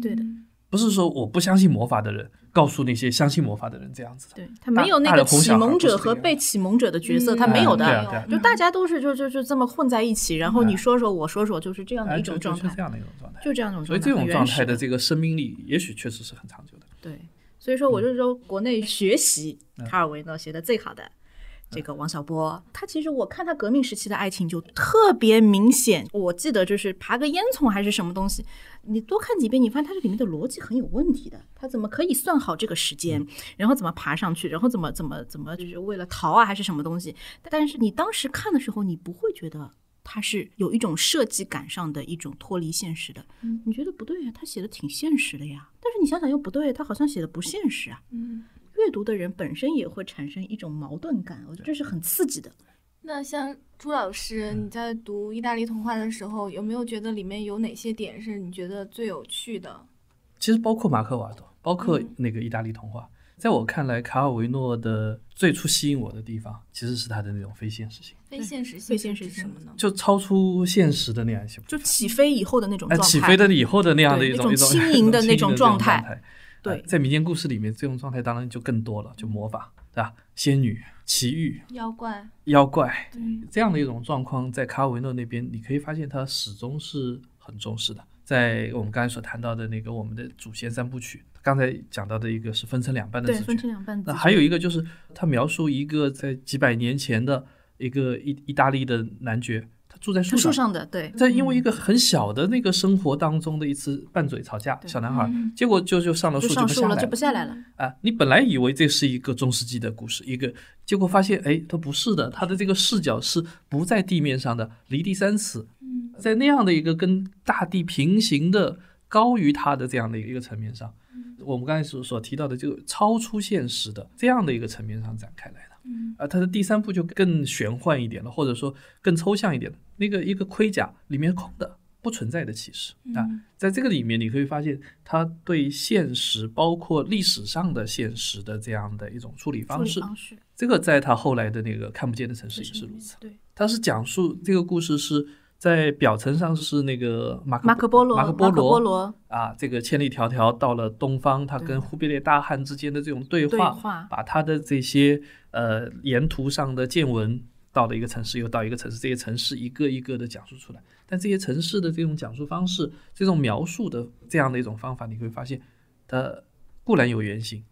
对的，不是说我不相信魔法的人告诉那些相信魔法的人这样子的。对他没有那个启蒙者和被启蒙者的角色，嗯他没有的。就大家都是就就就这么混在一起，然后你说说我说说，就是这样的哎，一种状态，就就这样的一种状态。就这样一种状态。所以这种状态的这个生命力，也许确实是很长久的。对，所以说我就是说国内学习嗯卡尔维诺写的最好的。这个王小波，他其实我看他革命时期的爱情就特别明显。我记得就是爬个烟囱还是什么东西，你多看几遍，你发现它这里面的逻辑很有问题的。他怎么可以算好这个时间，然后怎么爬上去，然后怎么怎么怎么就是为了逃啊还是什么东西？但是你当时看的时候，你不会觉得它是有一种设计感上的一种脱离现实的。你觉得不对呀、他写的挺现实的呀。你想想又不对，他好像写的不现实啊。嗯。阅读的人本身也会产生一种矛盾感，我觉得这是很刺激的。那像朱老师，你在读意大利童话的时候，有没有觉得里面有哪些点是你觉得最有趣的？其实包括马克瓦多，包括嗯那个意大利童话，在我看来，卡尔维诺的最初吸引我的地方，其实是他的那种非现实性，非现实性非现实性么呢？就超出现实的那样一些，就起飞以后的那种哎，状态，起飞的以后的那样的一种一种轻盈的 那种状态。对哎在民间故事里面，这种状态当然就更多了，就魔法，对吧？仙女、奇遇、妖怪，妖怪对，这样的一种状况，在卡尔维诺那边，你可以发现他始终是很重视的。在我们刚才所谈到的那个我们的祖先三部曲，刚才讲到的一个是分成两半的对分成两半的。那还有一个就是他描述一个在几百年前的一个意意大利的男爵，他住在树树上，的对，在因为一个很小的那个生活当中的一次拌嘴吵架，对小男孩，嗯结果就就上了树上树了就不下来了不下来了。啊！你本来以为这是一个中世纪的故事，一个结果发现，哎，他不是的，他的这个视角是不在地面上的，离地三尺，嗯在那样的一个跟大地平行的、高于他的这样的一个层面上，我们刚才所所提到的就超出现实的这样的一个层面上展开来的。嗯啊，它的第三部就更玄幻一点了，或者说更抽象一点了。那个一个盔甲里面空的，不存在的其实啊，嗯在这个里面你可以发现，他对现实，包括历史上的现实的这样的一种处理方式，理方式这个在他后来的那个看不见的城市也是如此。对，他是讲述这个故事是在表层上是那个马马可波罗，马可波罗，罗啊，这个千里迢迢到了东方，他跟忽必烈大汗之间的这种对话，把他的这些呃沿途上的见闻，到了一个城市又到一个城市，这些城市一个一个的讲述出来。但这些城市的这种讲述方式，这种描述的这样的一种方法，你会发现，它固然有原型，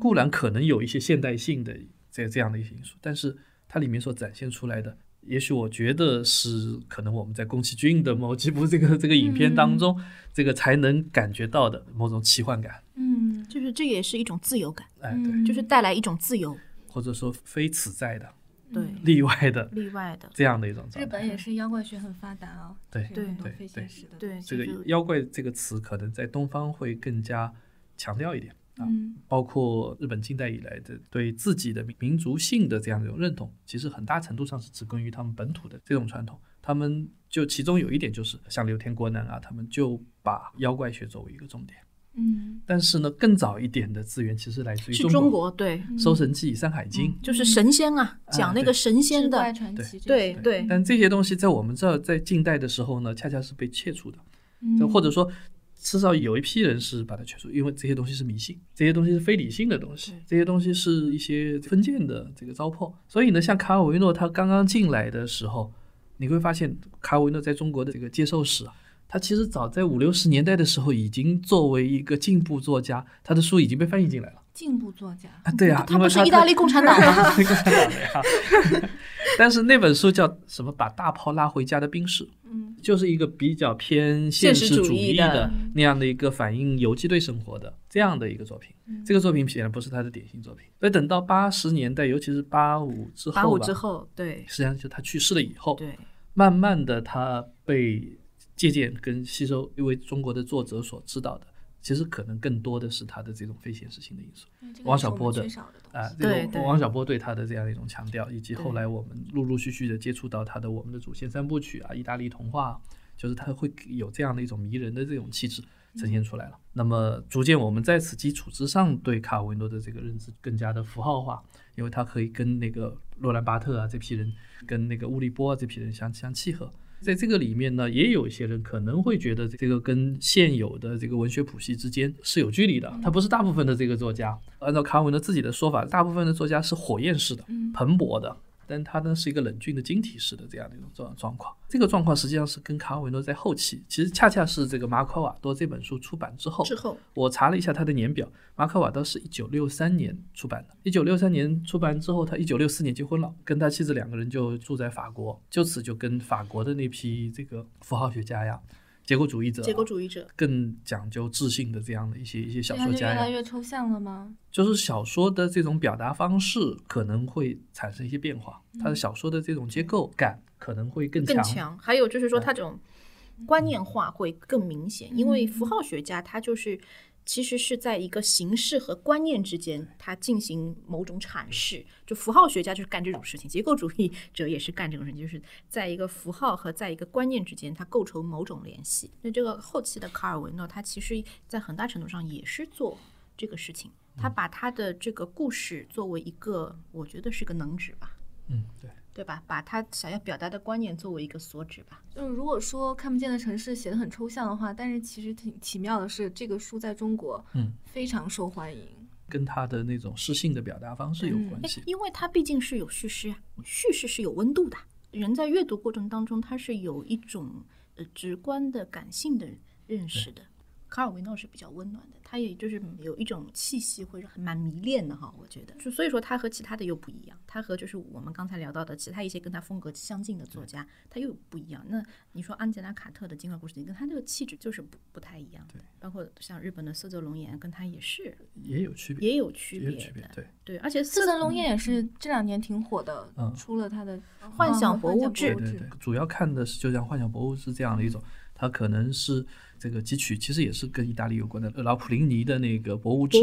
固然可能有一些现代性的这这样的一些因素，但是它里面所展现出来的。也许我觉得是可能我们在宫崎骏的某几部这个这个影片当中，这个才能感觉到的某种奇幻感。嗯，就是这也是一种自由感。哎，对，就是带来一种自由，或者说非此在的，对，例外的，例外的这样的一种。日本也是妖怪学很发达啊。对对对对对，这个妖怪这个词可能在东方会更加强调一点。嗯，包括日本近代以来的对自己的民族性的这样一种认同，其实很大程度上是植根于他们本土的这种传统。他们就其中有一点就是像刘天国南啊，他们就把妖怪学作为一个重点。嗯，但是呢，更早一点的资源其实来自于中国，对，《搜神记》《山海经》就是神仙啊，讲那个神仙的传奇，对对。但这些东西在我们这儿在近代的时候呢，恰恰是被切除的，或者说。至少有一批人是把它去除，因为这些东西是迷信，这些东西是非理性的东西，这些东西是一些封建的这个糟粕。所以呢，像卡尔维诺他刚刚进来的时候，你会发现卡尔维诺在中国的这个接受史啊，他其实早在五六十年代的时候，已经作为一个进步作家，他的书已经被翻译进来了。进步作家啊，对啊，他不是意大利共产党吗？共产党的呀。但是那本书叫什么？把大炮拉回家的兵士，嗯，就是一个比较偏现实主义的那样的一个反映游击队生活的这样的一个作品。这个作品显然不是他的典型作品。所以等到八十年代，尤其是八五之后，八五之后，对，实际上就他去世了以后，对，慢慢的他被借鉴跟吸收，因为中国的作者所知道的。其实可能更多的是他的这种非现实性的因素，王小波的啊，这种王小波对他的这样一种强调，以及后来我们陆陆续续的接触到他的我们的祖先三部曲啊，意大利童话，就是他会有这样的一种迷人的这种气质呈现出来了。那么逐渐我们在此基础之上，对卡尔维诺的这个认知更加的符号化，因为他可以跟那个洛兰巴特啊这批人，跟那个乌利波啊这批人相相契合。在这个里面呢，也有一些人可能会觉得这个跟现有的这个文学谱系之间是有距离的。他不是大部分的这个作家，按照卡文的自己的说法，大部分的作家是火焰式的、蓬勃的。但它呢是一个冷峻的晶体式的这样的一种状状况，这个状况实际上是跟卡尔维诺在后期，其实恰恰是这个马可瓦多这本书出版之后，之后我查了一下他的年表，马可瓦多是一九六三年出版的，一九六三年出版之后，他一九六四年结婚了，跟他妻子两个人就住在法国，就此就跟法国的那批这个符号学家呀。结构主义者，结构主义者更讲究自信的这样的一些一些小说家呀，越来越抽象了吗？就是小说的这种表达方式可能会产生一些变化，他的小说的这种结构感可能会更强。更强，还有就是说，他这种观念化会更明显，因为符号学家他就是。其实是在一个形式和观念之间，它进行某种阐释。就符号学家就是干这种事情，结构主义者也是干这种事情，就是在一个符号和在一个观念之间，它构成某种联系。那这个后期的卡尔维诺，他其实在很大程度上也是做这个事情，他把他的这个故事作为一个，我觉得是个能指吧。嗯，对。对吧？把他想要表达的观念作为一个所指吧。就是如果说看不见的城市写的很抽象的话，但是其实挺奇妙的是，这个书在中国嗯非常受欢迎，跟他的那种诗性的表达方式有关系。因为它毕竟是有叙事啊，叙事是有温度的。人在阅读过程当中，他是有一种呃直观的感性的认识的。卡尔维诺是比较温暖的，他也就是有一种气息，会是很蛮迷恋的哈。我觉得，就所以说他和其他的又不一样，他和就是我们刚才聊到的其他一些跟他风格相近的作家，他又不一样。那你说安吉拉·卡特的《精怪故事集》跟他这个气质就是不不太一样。对，包括像日本的色泽龙眼，跟他也是也有区别，也有区别的。对对，而且色泽龙眼也是这两年挺火的，出了他的《幻想博物志》。对对对，主要看的是就像《幻想博物志》这样的一种，它可能是。这个汲取其实也是跟意大利有关的，老普林尼的那个《博物志》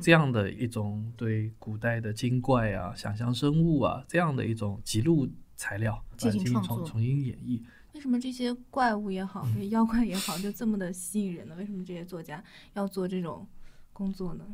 这样的一种对古代的精怪啊、想象生物啊这样的一种记录材料进行重重新演绎。为什么这些怪物也好，这些妖怪也好，就这么的吸引人呢？为什么这些作家要做这种工作呢？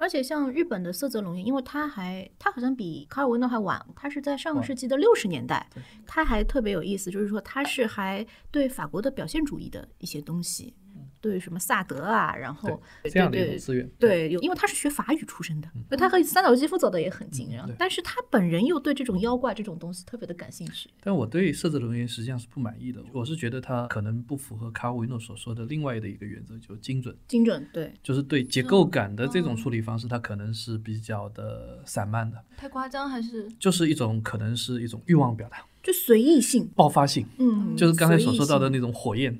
而且像日本的色泽龙彦，因为它还它好像比卡尔维诺还晚，它是在上个世纪的六十年代，它还特别有意思，就是说它是还对法国的表现主义的一些东西。对什么萨德啊，然后这样的一种资源，对，有因为他是学法语出身的，所以他和三岛由纪夫走的也很近，然后，但是他本人又对这种妖怪这种东西特别的感兴趣。但我对色泽龙彦实际上是不满意的，我是觉得他可能不符合卡尔维诺所说的另外的一个原则，就是精准。精准，对，就是对结构感的这种处理方式，它可能是比较的散漫的，太夸张还是？就是一种可能是一种欲望表达，就随意性、爆发性，嗯，就是刚才所说到的那种火焰。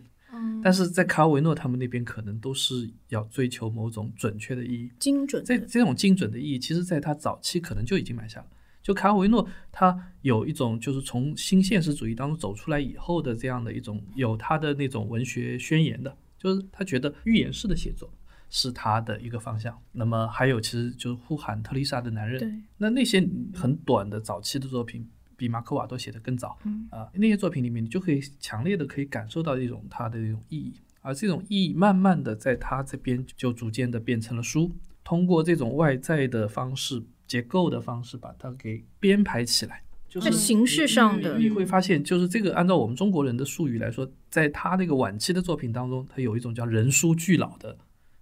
但是在卡尔维诺他们那边，可能都是要追求某种准确的意义、精准。这这种精准的意义，其实在他早期可能就已经埋下了。就卡尔维诺，他有一种就是从新现实主义当中走出来以后的这样的一种有他的那种文学宣言的，就是他觉得寓言式的写作是他的一个方向。那么还有，其实就是呼喊特丽莎的男人，那那些很短的早期的作品。比马克瓦多写的更早，嗯。啊，那些作品里面，你就可以强烈的可以感受到一种它的一种意义，而这种意义慢慢的在他这边就逐渐的变成了书，通过这种外在的方式、结构的方式把它给编排起来，就是形式上的，你会发现，就是这个按照我们中国人的术语来说，在他那个晚期的作品当中，他有一种叫人书俱老的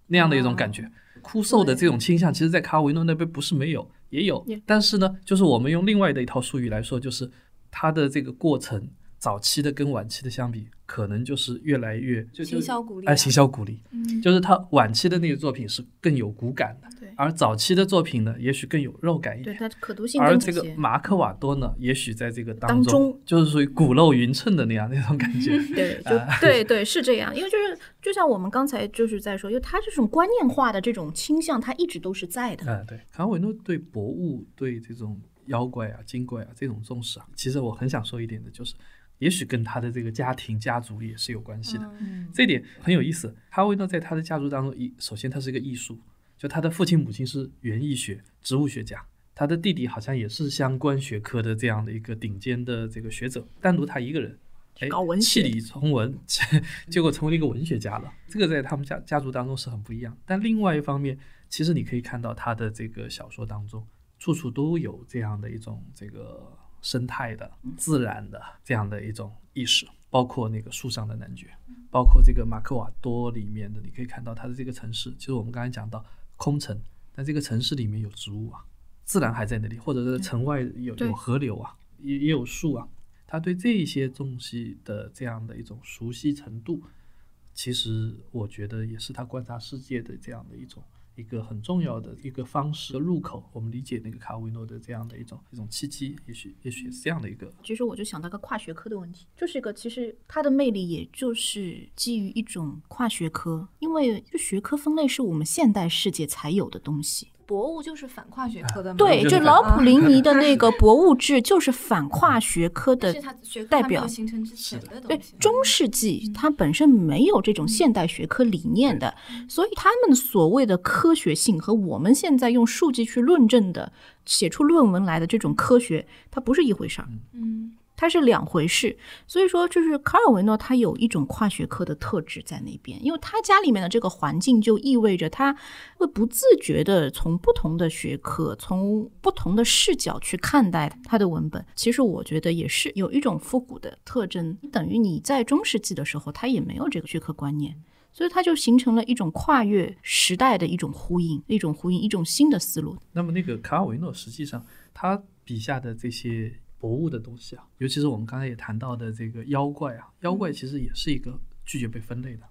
那样的一种感觉，枯瘦的这种倾向，其实在卡维诺那边不是没有。也有，但是呢，就是我们用另外的一套术语来说，就是它的这个过程，早期的跟晚期的相比。可能就是越来越行销鼓励，哎，行销鼓励，嗯，就是他晚期的那个作品是更有骨感的，对，而早期的作品呢，也许更有肉感一点，对，它可读性而这个马克瓦多呢，也许在这个当中就是属于骨肉匀称的那样那种感觉，对，就对对是这样，因为就是就像我们刚才就是在说，因为他这种观念化的这种倾向，他一直都是在的，嗯，对，卡维诺对博物对这种妖怪啊、精怪啊这种重视啊，其实我很想说一点的就是。也许跟他的这个家庭家族也是有关系的，这点很有意思。哈维呢在他的家族当中，一首先他是一个艺术，就他的父亲母亲是园艺学、植物学家，他的弟弟好像也是相关学科的这样的一个顶尖的这个学者，单独他一个人，哎，气理从文，结果成为了一个文学家了。这个在他们家家族当中是很不一样。但另外一方面，其实你可以看到他的这个小说当中，处处都有这样的一种这个。生态的、自然的这样的一种意识，包括那个树上的男爵，包括这个马克瓦多里面的，你可以看到它的这个城市。其实我们刚才讲到空城，但这个城市里面有植物啊，自然还在那里，或者是城外有有河流啊，也也有树啊。他对这些东西的这样的一种熟悉程度，其实我觉得也是他观察世界的这样的一种。一个很重要的一个方式的入口，我们理解那个卡维诺的这样的一种一种契机，也许也许是这样的一个。其实我就想到个跨学科的问题，就是一个其实它的魅力，也就是基于一种跨学科，因为就学科分类是我们现代世界才有的东西。博物就是反跨学科的，对，就老普林尼的那个博物志就是反跨学科的代表。形成之前的对，中世纪它本身没有这种现代学科理念的，所以他们所谓的科学性和我们现在用数据去论证的、写出论文来的这种科学，它不是一回事儿。嗯。它是两回事，所以说就是卡尔维诺他有一种跨学科的特质在那边，因为他家里面的这个环境就意味着他会不自觉的从不同的学科、从不同的视角去看待他的文本。其实我觉得也是有一种复古的特征，等于你在中世纪的时候他也没有这个学科观念，所以他就形成了一种跨越时代的一种呼应，一种呼应，一种新的思路。那么那个卡尔维诺实际上他笔下的这些。博物的东西啊，尤其是我们刚才也谈到的这个妖怪啊，妖怪其实也是一个拒绝被分类的，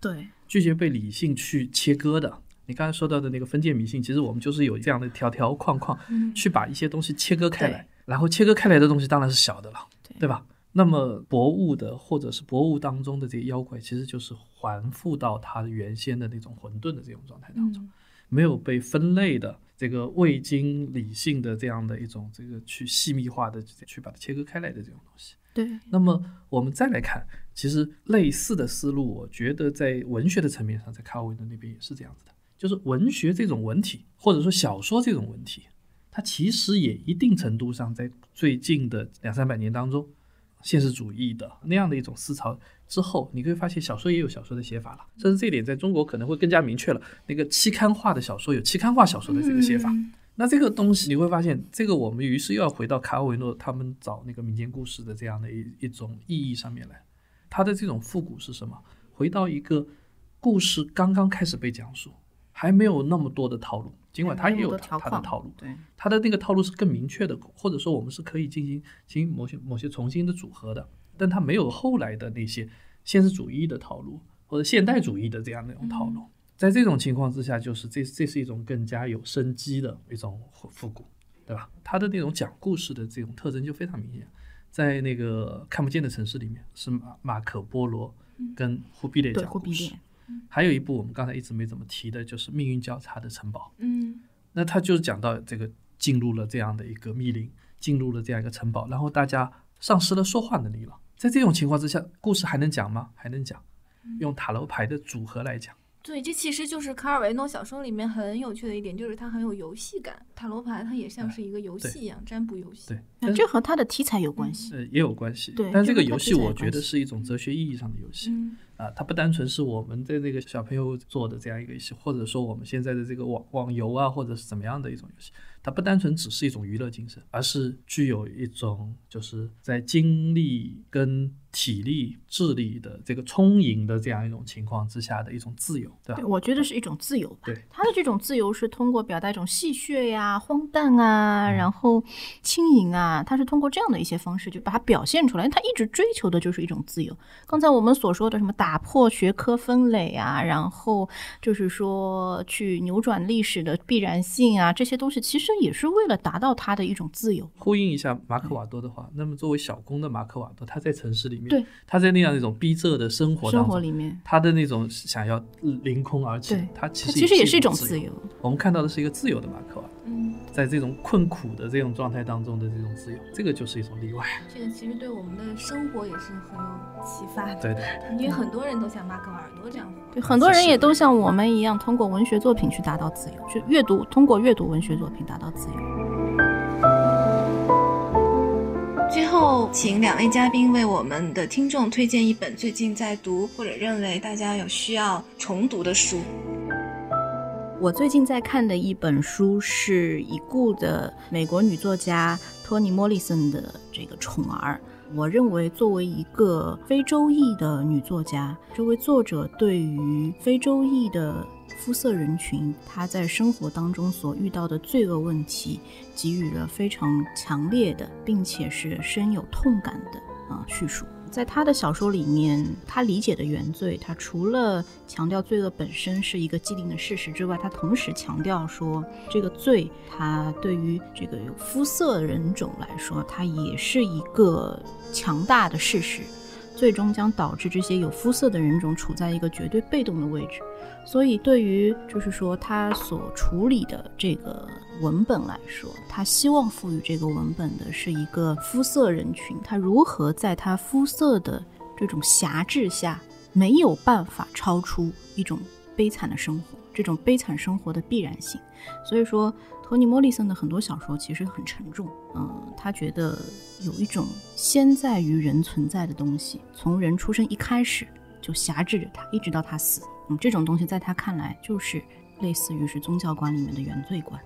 对，拒绝被理性去切割的。你刚才说到的那个封建迷信，其实我们就是有这样的条条框框，去把一些东西切割开来，然后切割开来的东西当然是小的了，对吧？那么博物的或者是博物当中的这些妖怪，其实就是还复到它原先的那种混沌的这种状态当中，没有被分类的。这个未经理性的这样的一种这个去细密化的去把它切割开来的这种东西，对。那么我们再来看，其实类似的思路，我觉得在文学的层面上，在卡尔维诺那边也是这样子的，就是文学这种文体，或者说小说这种文体，它其实也一定程度上在最近的两三百年当中，现实主义的那样的一种思潮之后，你会发现小说也有小说的写法了，甚至这一点在中国可能会更加明确了。那个期刊化的小说有期刊化小说的这个写法，那这个东西你会发现，这个我们于是又要回到卡尔维诺他们找那个民间故事的这样的一一种意义上面来。他的这种复古是什么？回到一个故事刚刚开始被讲述，还没有那么多的套路。尽管他也有他的套路，对他的那个套路是更明确的，或者说我们是可以进行进行某些某些重新的组合的，但他没有后来的那些现实主义的套路或者现代主义的这样的一种套路。在这种情况之下，就是这这是一种更加有生机的一种复古，对吧？他的那种讲故事的这种特征就非常明显，在那个看不见的城市里面是马马可波罗跟忽必烈讲故事。还有一部我们刚才一直没怎么提的，就是命运交叉的城堡。嗯，那他就是讲到这个进入了这样的一个密林，进入了这样一个城堡，然后大家丧失了说话能力了。在这种情况之下，故事还能讲吗？还能讲，用塔罗牌的组合来讲。对，这其实就是卡尔维诺小说里面很有趣的一点，就是它很有游戏感。塔罗牌它也像是一个游戏一样，占卜游戏。对，那这和它的题材有关系。呃，也有关系。对，但这个游戏我觉得是一种哲学意义上的游戏。嗯。啊，它不单纯是我们的那个小朋友做的这样一个游戏，或者说我们现在的这个网网游啊，或者是怎么样的一种游戏，它不单纯只是一种娱乐精神，而是具有一种就是在经历跟。体力、智力的这个充盈的这样一种情况之下的一种自由，对吧？我觉得是一种自由。对，他的这种自由是通过表达一种戏谑呀、荒诞啊，然后轻盈啊，他是通过这样的一些方式就把它表现出来。他一直追求的就是一种自由。刚才我们所说的什么打破学科分类啊，然后就是说去扭转历史的必然性啊，这些东西其实也是为了达到他的一种自由。呼应一下马可瓦多的话，那么作为小工的马可瓦多，他在城市里。对，他在那样一种逼仄的生活生活里面，他的那种想要凌空而起，他其实其实也是一种自由。我们看到的是一个自由的马克瓦，嗯，在这种困苦的这种状态当中的这种自由，这个就是一种例外。这个其实对我们的生活也是很有启发的。对对，因为很多人都像马克瓦尔多这样，对，很多人也都像我们一样，通过文学作品去达到自由，去阅读，通过阅读文学作品达到自由。最后，请两位嘉宾为我们的听众推荐一本最近在读或者认为大家有需要重读的书。我最近在看的一本书是已故的美国女作家托尼·莫里森的这个《宠儿》。我认为，作为一个非洲裔的女作家，这位作者对于非洲裔的。肤色人群，他在生活当中所遇到的罪恶问题，给予了非常强烈的，并且是深有痛感的啊叙述。在他的小说里面，他理解的原罪，他除了强调罪恶本身是一个既定的事实之外，他同时强调说，这个罪，它对于这个有肤色人种来说，它也是一个强大的事实，最终将导致这些有肤色的人种处在一个绝对被动的位置。所以，对于就是说他所处理的这个文本来说，他希望赋予这个文本的是一个肤色人群，他如何在他肤色的这种辖制下，没有办法超出一种悲惨的生活，这种悲惨生活的必然性。所以说，托尼·莫里森的很多小说其实很沉重，嗯，他觉得有一种先在于人存在的东西，从人出生一开始就辖制着他，一直到他死。嗯，这种东西在他看来就是类似于是宗教观里面的原罪观。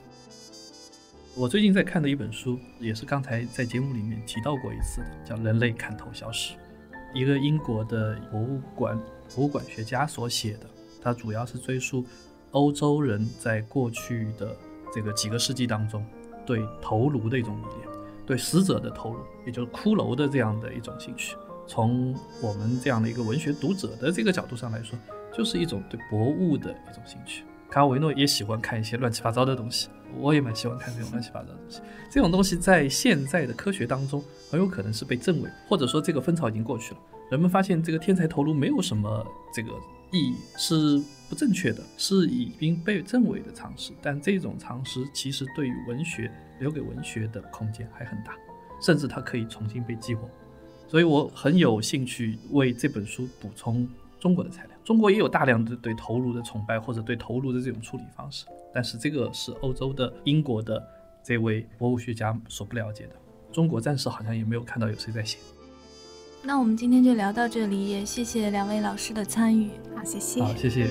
我最近在看的一本书，也是刚才在节目里面提到过一次的，叫《人类砍头消失》，一个英国的博物馆博物馆学家所写的。他主要是追溯欧洲人在过去的这个几个世纪当中对头颅的一种迷恋，对死者的头颅，也就是骷髅的这样的一种兴趣。从我们这样的一个文学读者的这个角度上来说。就是一种对博物的一种兴趣。卡尔维诺也喜欢看一些乱七八糟的东西，我也蛮喜欢看这种乱七八糟的东西。这种东西在现在的科学当中很有可能是被证伪，或者说这个风潮已经过去了。人们发现这个天才头颅没有什么这个意义，是不正确的，是已经被证伪的常识。但这种常识其实对于文学留给文学的空间还很大，甚至它可以重新被激活。所以我很有兴趣为这本书补充中国的材料。中国也有大量的对头颅的崇拜，或者对头颅的这种处理方式，但是这个是欧洲的、英国的这位博物学家所不了解的。中国暂时好像也没有看到有谁在写。那我们今天就聊到这里，也谢谢两位老师的参与。好，谢谢。好，谢谢。